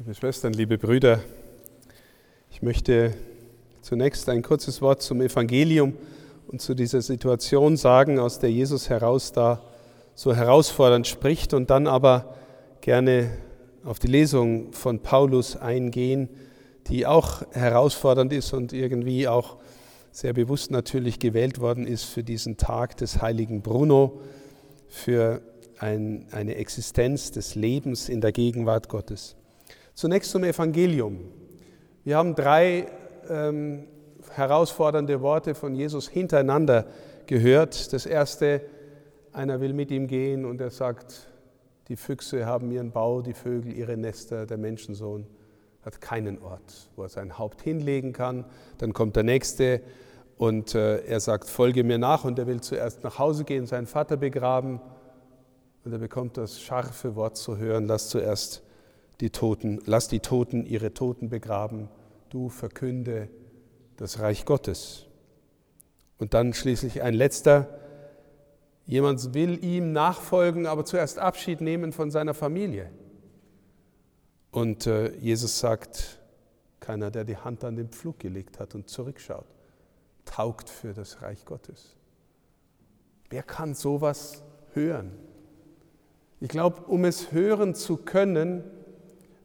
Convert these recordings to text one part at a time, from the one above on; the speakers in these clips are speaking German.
Liebe Schwestern, liebe Brüder, ich möchte zunächst ein kurzes Wort zum Evangelium und zu dieser Situation sagen, aus der Jesus heraus da so herausfordernd spricht und dann aber gerne auf die Lesung von Paulus eingehen, die auch herausfordernd ist und irgendwie auch sehr bewusst natürlich gewählt worden ist für diesen Tag des heiligen Bruno, für ein, eine Existenz des Lebens in der Gegenwart Gottes. Zunächst zum Evangelium. Wir haben drei ähm, herausfordernde Worte von Jesus hintereinander gehört. Das erste, einer will mit ihm gehen und er sagt, die Füchse haben ihren Bau, die Vögel ihre Nester, der Menschensohn hat keinen Ort, wo er sein Haupt hinlegen kann. Dann kommt der nächste und äh, er sagt, folge mir nach und er will zuerst nach Hause gehen, seinen Vater begraben und er bekommt das scharfe Wort zu hören, lass zuerst die Toten, lass die Toten ihre Toten begraben, du verkünde das Reich Gottes. Und dann schließlich ein letzter, jemand will ihm nachfolgen, aber zuerst Abschied nehmen von seiner Familie. Und äh, Jesus sagt, keiner, der die Hand an den Pflug gelegt hat und zurückschaut, taugt für das Reich Gottes. Wer kann sowas hören? Ich glaube, um es hören zu können,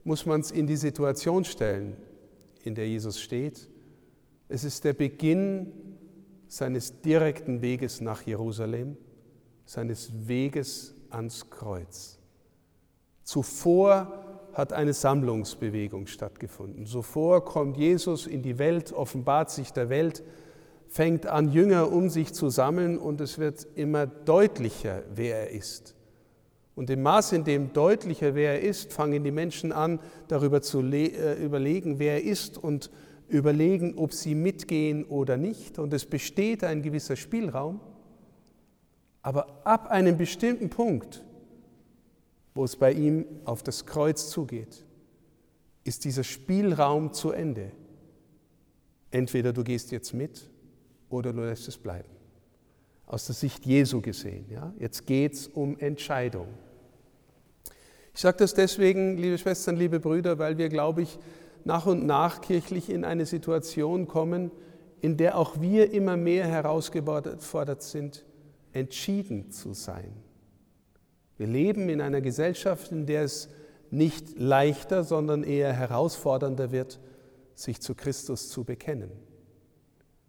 muss man es in die Situation stellen, in der Jesus steht. Es ist der Beginn seines direkten Weges nach Jerusalem, seines Weges ans Kreuz. Zuvor hat eine Sammlungsbewegung stattgefunden. Zuvor kommt Jesus in die Welt, offenbart sich der Welt, fängt an, Jünger um sich zu sammeln und es wird immer deutlicher, wer er ist. Und im Maß, in dem deutlicher wer er ist, fangen die Menschen an, darüber zu äh, überlegen, wer er ist und überlegen, ob sie mitgehen oder nicht. Und es besteht ein gewisser Spielraum. Aber ab einem bestimmten Punkt, wo es bei ihm auf das Kreuz zugeht, ist dieser Spielraum zu Ende. Entweder du gehst jetzt mit oder du lässt es bleiben aus der Sicht Jesu gesehen. Ja? Jetzt geht es um Entscheidung. Ich sage das deswegen, liebe Schwestern, liebe Brüder, weil wir, glaube ich, nach und nach kirchlich in eine Situation kommen, in der auch wir immer mehr herausgefordert sind, entschieden zu sein. Wir leben in einer Gesellschaft, in der es nicht leichter, sondern eher herausfordernder wird, sich zu Christus zu bekennen.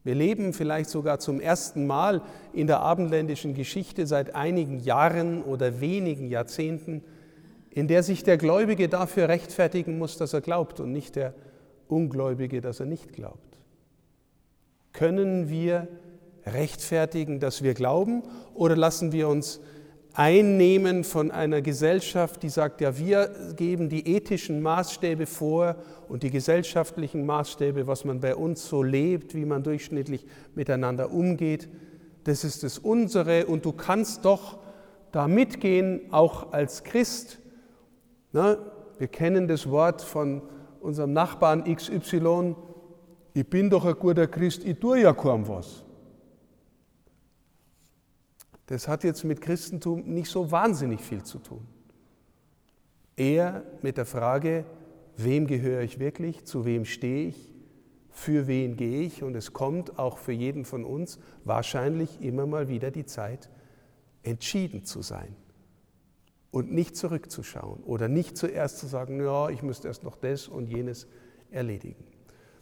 Wir leben vielleicht sogar zum ersten Mal in der abendländischen Geschichte seit einigen Jahren oder wenigen Jahrzehnten, in der sich der Gläubige dafür rechtfertigen muss, dass er glaubt und nicht der Ungläubige, dass er nicht glaubt. Können wir rechtfertigen, dass wir glauben oder lassen wir uns einnehmen von einer Gesellschaft, die sagt, ja, wir geben die ethischen Maßstäbe vor und die gesellschaftlichen Maßstäbe, was man bei uns so lebt, wie man durchschnittlich miteinander umgeht, das ist das unsere und du kannst doch da mitgehen, auch als Christ. Na, wir kennen das Wort von unserem Nachbarn XY, ich bin doch ein guter Christ, ich tue ja kaum was. Das hat jetzt mit Christentum nicht so wahnsinnig viel zu tun. Eher mit der Frage, wem gehöre ich wirklich, zu wem stehe ich, für wen gehe ich. Und es kommt auch für jeden von uns wahrscheinlich immer mal wieder die Zeit, entschieden zu sein und nicht zurückzuschauen oder nicht zuerst zu sagen, ja, ich müsste erst noch das und jenes erledigen.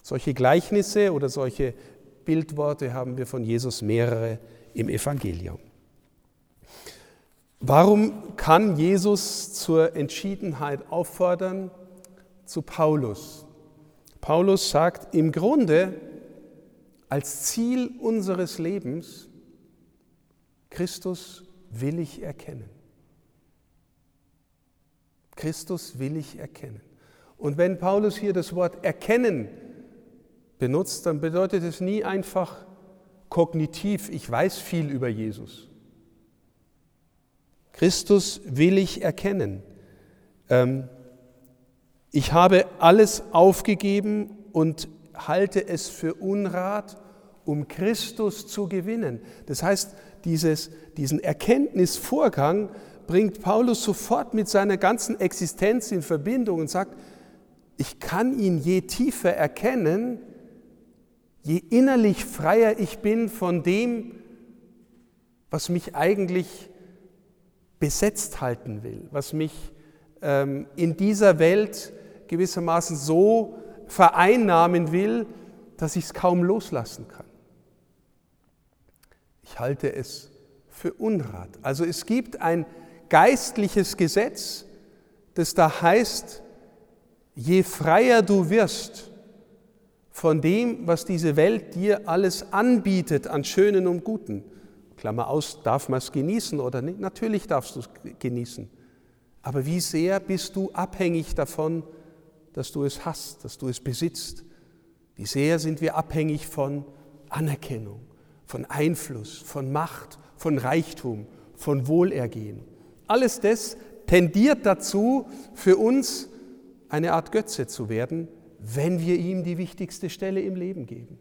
Solche Gleichnisse oder solche Bildworte haben wir von Jesus mehrere im Evangelium. Warum kann Jesus zur Entschiedenheit auffordern? Zu Paulus. Paulus sagt, im Grunde als Ziel unseres Lebens, Christus will ich erkennen. Christus will ich erkennen. Und wenn Paulus hier das Wort erkennen benutzt, dann bedeutet es nie einfach kognitiv, ich weiß viel über Jesus Christus will ich erkennen. Ähm, ich habe alles aufgegeben und halte es für Unrat, um Christus zu gewinnen. Das heißt, dieses, diesen Erkenntnisvorgang bringt Paulus sofort mit seiner ganzen Existenz in Verbindung und sagt, ich kann ihn je tiefer erkennen, je innerlich freier ich bin von dem, was mich eigentlich besetzt halten will, was mich ähm, in dieser Welt gewissermaßen so vereinnahmen will, dass ich es kaum loslassen kann. Ich halte es für Unrat. Also es gibt ein geistliches Gesetz, das da heißt, je freier du wirst von dem, was diese Welt dir alles anbietet an Schönen und Guten, Klammer aus, darf man es genießen oder nicht? Natürlich darfst du es genießen. Aber wie sehr bist du abhängig davon, dass du es hast, dass du es besitzt? Wie sehr sind wir abhängig von Anerkennung, von Einfluss, von Macht, von Reichtum, von Wohlergehen? Alles das tendiert dazu, für uns eine Art Götze zu werden, wenn wir ihm die wichtigste Stelle im Leben geben.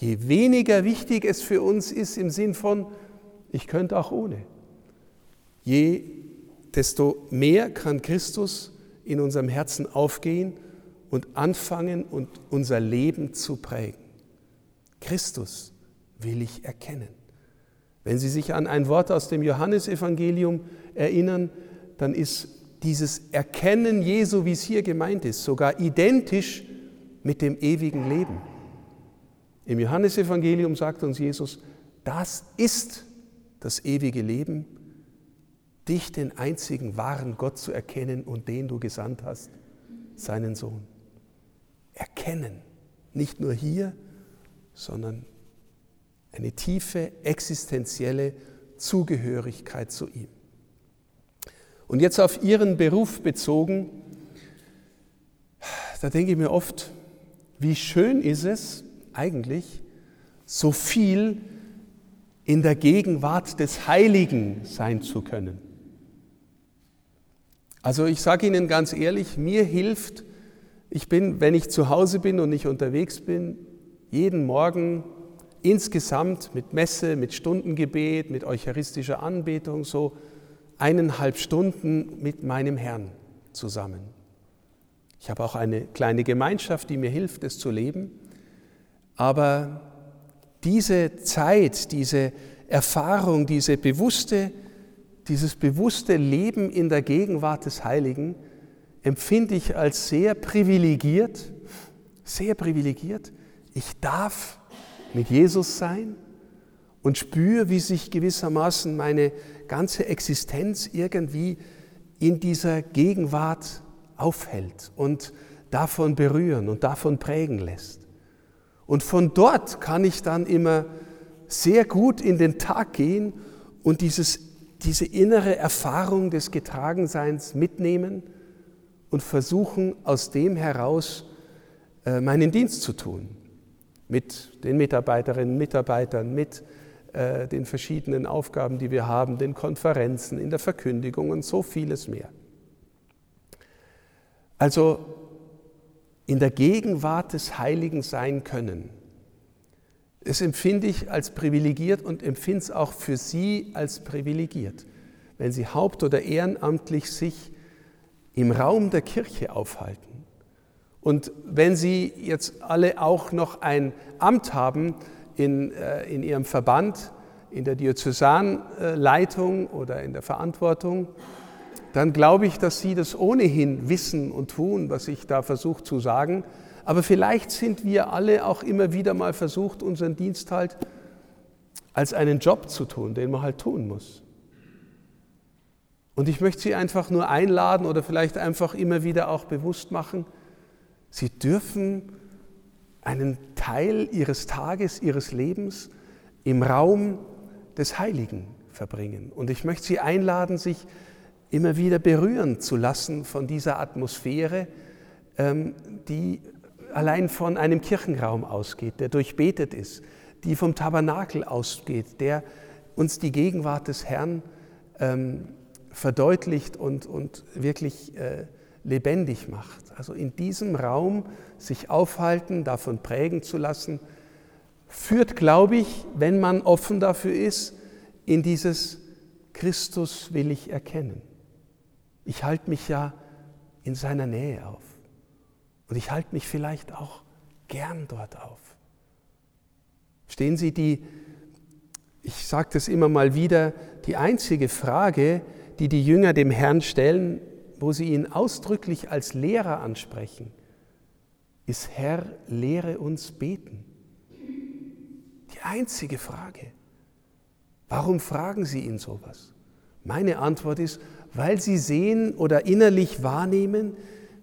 Je weniger wichtig es für uns ist im Sinn von, ich könnte auch ohne, je desto mehr kann Christus in unserem Herzen aufgehen und anfangen und unser Leben zu prägen. Christus will ich erkennen. Wenn Sie sich an ein Wort aus dem Johannesevangelium erinnern, dann ist dieses Erkennen Jesu, wie es hier gemeint ist, sogar identisch mit dem ewigen Leben. Im Johannesevangelium sagt uns Jesus, das ist das ewige Leben, dich, den einzigen wahren Gott zu erkennen und den du gesandt hast, seinen Sohn. Erkennen, nicht nur hier, sondern eine tiefe existenzielle Zugehörigkeit zu ihm. Und jetzt auf Ihren Beruf bezogen, da denke ich mir oft, wie schön ist es eigentlich, so viel in der Gegenwart des Heiligen sein zu können. Also ich sage Ihnen ganz ehrlich, mir hilft, ich bin, wenn ich zu Hause bin und nicht unterwegs bin, jeden Morgen insgesamt mit Messe, mit Stundengebet, mit eucharistischer Anbetung so eineinhalb Stunden mit meinem Herrn zusammen. Ich habe auch eine kleine Gemeinschaft, die mir hilft, es zu leben. Aber diese Zeit, diese Erfahrung, diese bewusste, dieses bewusste Leben in der Gegenwart des Heiligen empfinde ich als sehr privilegiert, sehr privilegiert. Ich darf mit Jesus sein und spüre, wie sich gewissermaßen meine ganze Existenz irgendwie in dieser Gegenwart aufhält und davon berühren und davon prägen lässt. Und von dort kann ich dann immer sehr gut in den Tag gehen und dieses, diese innere Erfahrung des Getragenseins mitnehmen und versuchen, aus dem heraus äh, meinen Dienst zu tun. Mit den Mitarbeiterinnen, Mitarbeitern, mit äh, den verschiedenen Aufgaben, die wir haben, den Konferenzen, in der Verkündigung und so vieles mehr. Also in der Gegenwart des Heiligen sein können. Das empfinde ich als privilegiert und empfinde es auch für Sie als privilegiert, wenn Sie haupt- oder ehrenamtlich sich im Raum der Kirche aufhalten. Und wenn Sie jetzt alle auch noch ein Amt haben, in, äh, in ihrem Verband, in der Diözesanleitung oder in der Verantwortung, dann glaube ich, dass Sie das ohnehin wissen und tun, was ich da versuche zu sagen. Aber vielleicht sind wir alle auch immer wieder mal versucht, unseren Dienst halt als einen Job zu tun, den man halt tun muss. Und ich möchte Sie einfach nur einladen oder vielleicht einfach immer wieder auch bewusst machen, Sie dürfen einen Teil ihres Tages, ihres Lebens im Raum des Heiligen verbringen. Und ich möchte Sie einladen, sich immer wieder berühren zu lassen von dieser Atmosphäre, ähm, die allein von einem Kirchenraum ausgeht, der durchbetet ist, die vom Tabernakel ausgeht, der uns die Gegenwart des Herrn ähm, verdeutlicht und, und wirklich äh, lebendig macht. Also in diesem Raum sich aufhalten, davon prägen zu lassen, führt, glaube ich, wenn man offen dafür ist, in dieses Christus will ich erkennen. Ich halte mich ja in seiner Nähe auf. Und ich halte mich vielleicht auch gern dort auf. Stehen Sie, die, ich sage das immer mal wieder, die einzige Frage, die die Jünger dem Herrn stellen, wo sie ihn ausdrücklich als Lehrer ansprechen, ist Herr, lehre uns beten. Die einzige Frage. Warum fragen Sie ihn sowas? Meine Antwort ist, weil Sie sehen oder innerlich wahrnehmen,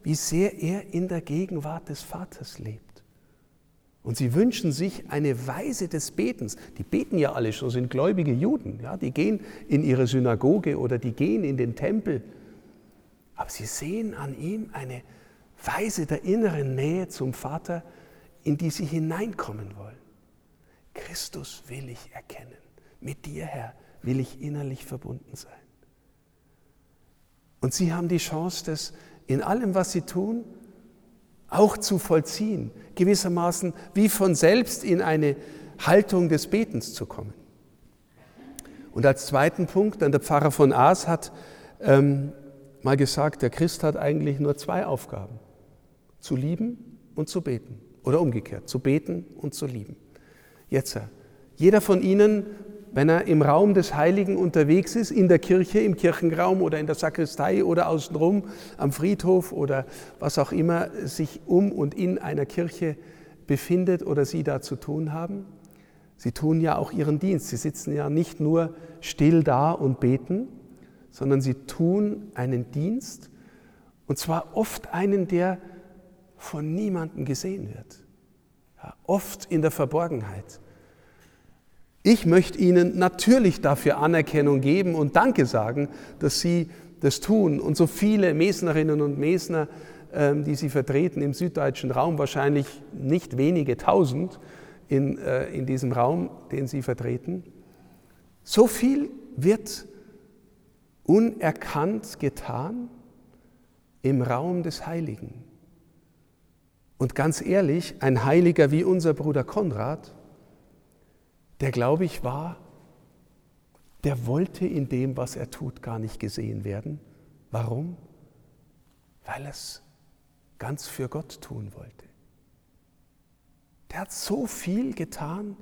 wie sehr er in der Gegenwart des Vaters lebt. Und sie wünschen sich eine Weise des Betens. Die beten ja alle schon, sind gläubige Juden. Ja, die gehen in ihre Synagoge oder die gehen in den Tempel. Aber sie sehen an ihm eine Weise der inneren Nähe zum Vater, in die sie hineinkommen wollen. Christus will ich erkennen. Mit dir, Herr, will ich innerlich verbunden sein. Und sie haben die Chance, das in allem, was sie tun, auch zu vollziehen, gewissermaßen wie von selbst in eine Haltung des Betens zu kommen. Und als zweiten Punkt, dann der Pfarrer von Aas hat ähm, mal gesagt, der Christ hat eigentlich nur zwei Aufgaben, zu lieben und zu beten. Oder umgekehrt, zu beten und zu lieben. Jetzt, jeder von Ihnen wenn er im Raum des Heiligen unterwegs ist, in der Kirche, im Kirchenraum oder in der Sakristei oder außenrum am Friedhof oder was auch immer sich um und in einer Kirche befindet oder Sie da zu tun haben. Sie tun ja auch Ihren Dienst. Sie sitzen ja nicht nur still da und beten, sondern Sie tun einen Dienst und zwar oft einen, der von niemandem gesehen wird. Ja, oft in der Verborgenheit. Ich möchte Ihnen natürlich dafür Anerkennung geben und Danke sagen, dass Sie das tun und so viele Mesnerinnen und Mesner, ähm, die Sie vertreten im süddeutschen Raum, wahrscheinlich nicht wenige tausend in, äh, in diesem Raum, den Sie vertreten. So viel wird unerkannt getan im Raum des Heiligen. Und ganz ehrlich, ein Heiliger wie unser Bruder Konrad, der, glaube ich, war, der wollte in dem, was er tut, gar nicht gesehen werden. Warum? Weil er es ganz für Gott tun wollte. Der hat so viel getan,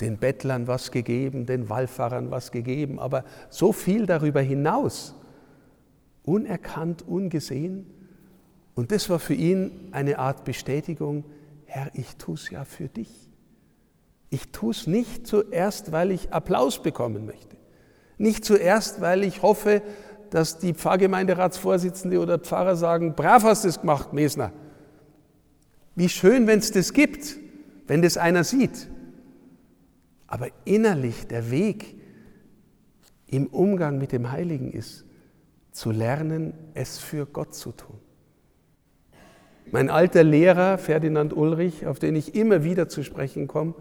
den Bettlern was gegeben, den Wallfahrern was gegeben, aber so viel darüber hinaus, unerkannt, ungesehen. Und das war für ihn eine Art Bestätigung, Herr, ich tue es ja für dich. Ich tue es nicht zuerst, weil ich Applaus bekommen möchte. Nicht zuerst, weil ich hoffe, dass die Pfarrgemeinderatsvorsitzende oder Pfarrer sagen, brav hast du es gemacht, Mesner. Wie schön, wenn es das gibt, wenn das einer sieht. Aber innerlich der Weg im Umgang mit dem Heiligen ist, zu lernen, es für Gott zu tun. Mein alter Lehrer, Ferdinand Ulrich, auf den ich immer wieder zu sprechen komme,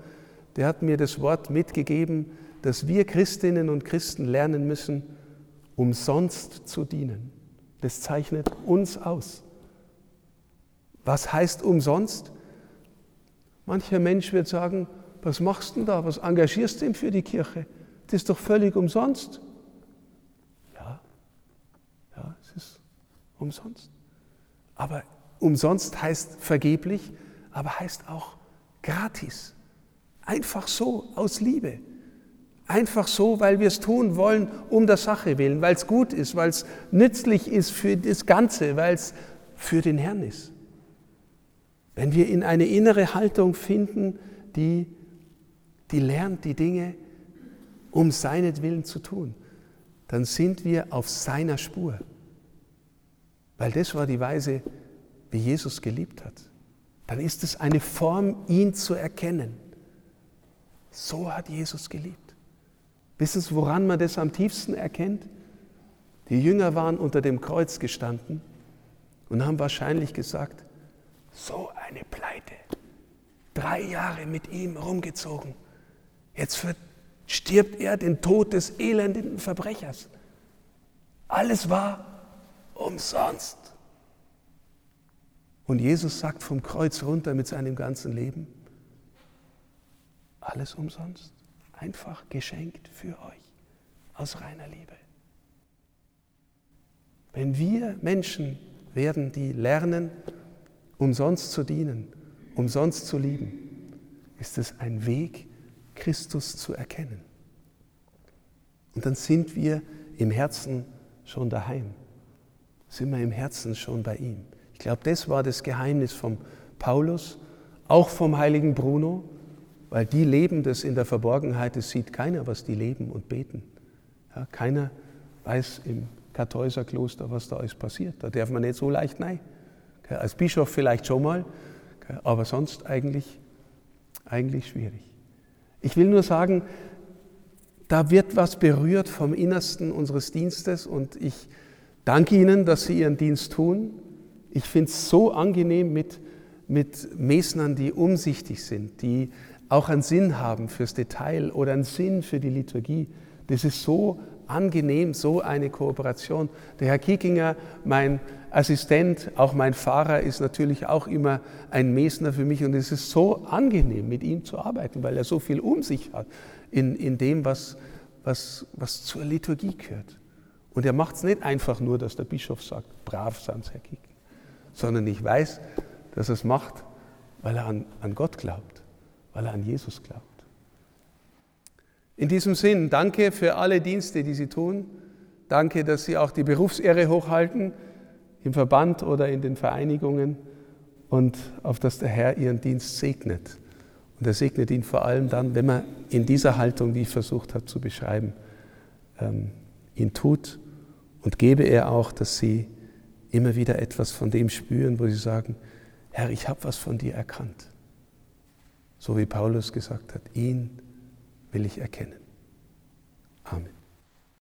der hat mir das Wort mitgegeben, dass wir Christinnen und Christen lernen müssen, umsonst zu dienen. Das zeichnet uns aus. Was heißt umsonst? Mancher Mensch wird sagen, was machst du da? Was engagierst du denn für die Kirche? Das ist doch völlig umsonst. Ja, ja, es ist umsonst. Aber umsonst heißt vergeblich, aber heißt auch gratis. Einfach so, aus Liebe. Einfach so, weil wir es tun wollen, um der Sache willen, weil es gut ist, weil es nützlich ist für das Ganze, weil es für den Herrn ist. Wenn wir in eine innere Haltung finden, die, die lernt, die Dinge um seinetwillen zu tun, dann sind wir auf seiner Spur. Weil das war die Weise, wie Jesus geliebt hat. Dann ist es eine Form, ihn zu erkennen. So hat Jesus geliebt. Wissen Sie, woran man das am tiefsten erkennt? Die Jünger waren unter dem Kreuz gestanden und haben wahrscheinlich gesagt, so eine Pleite. Drei Jahre mit ihm rumgezogen. Jetzt stirbt er den Tod des elenden Verbrechers. Alles war umsonst. Und Jesus sagt vom Kreuz runter mit seinem ganzen Leben, alles umsonst. Einfach geschenkt für euch. Aus reiner Liebe. Wenn wir Menschen werden die lernen, umsonst zu dienen, umsonst zu lieben. Ist es ein Weg, Christus zu erkennen. Und dann sind wir im Herzen schon daheim. Sind wir im Herzen schon bei ihm. Ich glaube, das war das Geheimnis vom Paulus, auch vom heiligen Bruno, weil die leben das in der Verborgenheit, es sieht keiner, was die leben und beten. Ja, keiner weiß im Kartäuserkloster, was da alles passiert. Da darf man nicht so leicht nein. Als Bischof vielleicht schon mal, aber sonst eigentlich, eigentlich schwierig. Ich will nur sagen, da wird was berührt vom Innersten unseres Dienstes und ich danke Ihnen, dass Sie Ihren Dienst tun. Ich finde es so angenehm mit, mit Mesnern, die umsichtig sind, die auch einen Sinn haben fürs Detail oder einen Sinn für die Liturgie. Das ist so angenehm, so eine Kooperation. Der Herr Kiekinger, mein Assistent, auch mein Fahrer, ist natürlich auch immer ein Mesner für mich und es ist so angenehm, mit ihm zu arbeiten, weil er so viel um sich hat in, in dem, was, was, was zur Liturgie gehört. Und er macht es nicht einfach nur, dass der Bischof sagt, brav sind Herr Kiekinger, sondern ich weiß, dass er es macht, weil er an, an Gott glaubt, weil er an Jesus glaubt. In diesem Sinn, danke für alle Dienste, die Sie tun. Danke, dass Sie auch die Berufsehre hochhalten, im Verband oder in den Vereinigungen und auf dass der Herr Ihren Dienst segnet. Und er segnet ihn vor allem dann, wenn man in dieser Haltung, die ich versucht habe zu beschreiben, ähm, ihn tut und gebe er auch, dass Sie immer wieder etwas von dem spüren, wo Sie sagen, Herr, ich habe was von dir erkannt. So wie Paulus gesagt hat, ihn will ich erkennen.